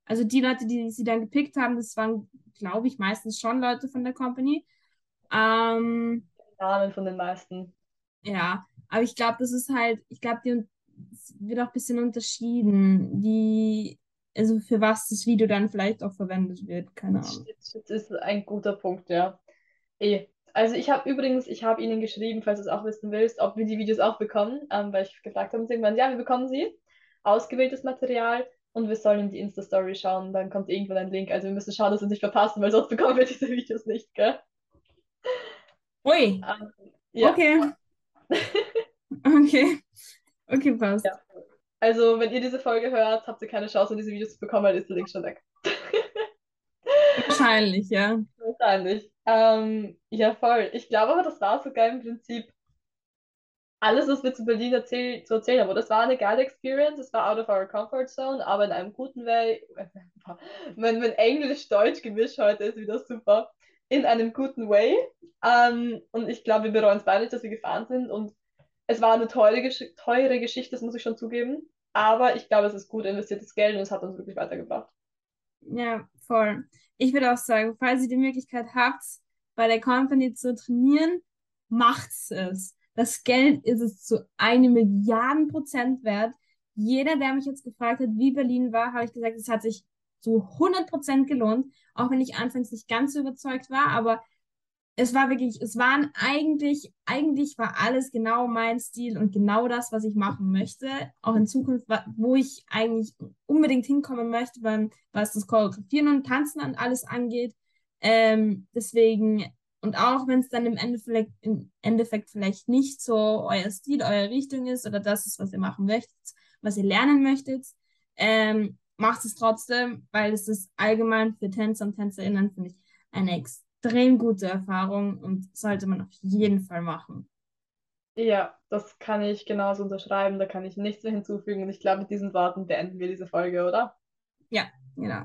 S2: also die Leute, die sie dann gepickt haben, das waren, glaube ich, meistens schon Leute von der Company. Ähm,
S1: Namen von den meisten.
S2: Ja, aber ich glaube, das ist halt, ich glaube, die wird auch ein bisschen unterschieden. Die also für was das Video dann vielleicht auch verwendet wird, keine Ahnung.
S1: Das ist ein guter Punkt, ja. Eh. Also ich habe übrigens, ich habe Ihnen geschrieben, falls du es auch wissen willst, ob wir die Videos auch bekommen, ähm, weil ich gefragt habe, irgendwann, ja, wir bekommen sie, ausgewähltes Material und wir sollen in die Insta-Story schauen, dann kommt irgendwann ein Link. Also wir müssen schauen, dass wir es nicht verpassen, weil sonst bekommen wir diese Videos nicht, gell?
S2: Ui. Ähm, ja. Okay. okay. Okay, passt. Ja.
S1: Also, wenn ihr diese Folge hört, habt ihr keine Chance, diese Videos zu bekommen, weil ist der Link schon weg.
S2: Wahrscheinlich, ja.
S1: Wahrscheinlich. Ähm, ja, voll. Ich glaube aber, das war sogar im Prinzip alles, was wir zu Berlin erzähl zu erzählen haben. das war eine geile Experience, es war out of our comfort zone, aber in einem guten Way. mein, mein Englisch-Deutsch gemisch heute ist wieder super. In einem guten Way. Ähm, und ich glaube, wir bereuen es beide nicht, dass wir gefahren sind. Und es war eine teure, teure Geschichte, das muss ich schon zugeben. Aber ich glaube, es ist gut investiertes Geld und es hat uns wirklich weitergebracht.
S2: Ja, voll. Ich würde auch sagen, falls ihr die Möglichkeit habt, bei der Company zu trainieren, macht es. Das Geld ist es zu einem Milliarden Prozent wert. Jeder, der mich jetzt gefragt hat, wie Berlin war, habe ich gesagt, es hat sich zu 100 Prozent gelohnt. Auch wenn ich anfangs nicht ganz so überzeugt war, aber es war wirklich, es waren eigentlich, eigentlich war alles genau mein Stil und genau das, was ich machen möchte. Auch in Zukunft, wo ich eigentlich unbedingt hinkommen möchte, beim, was das Choreografieren und Tanzen und alles angeht. Ähm, deswegen, und auch wenn es dann im Endeffekt, im Endeffekt vielleicht nicht so euer Stil, eure Richtung ist oder das ist, was ihr machen möchtet, was ihr lernen möchtet, ähm, macht es trotzdem, weil es ist allgemein für Tänzer und TänzerInnen, finde ich, eine extrem gute Erfahrung und sollte man auf jeden Fall machen.
S1: Ja, das kann ich genauso unterschreiben, da kann ich nichts mehr hinzufügen und ich glaube, mit diesen Worten beenden wir diese Folge, oder?
S2: Ja, genau.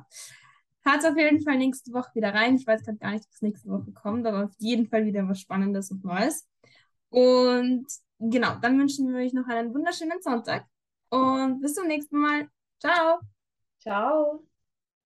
S2: Hört auf jeden Fall nächste Woche wieder rein. Ich weiß gerade gar nicht, was nächste Woche kommt, aber auf jeden Fall wieder was Spannendes und Neues. Und genau, dann wünschen wir euch noch einen wunderschönen Sonntag und bis zum nächsten Mal. Ciao.
S1: Ciao.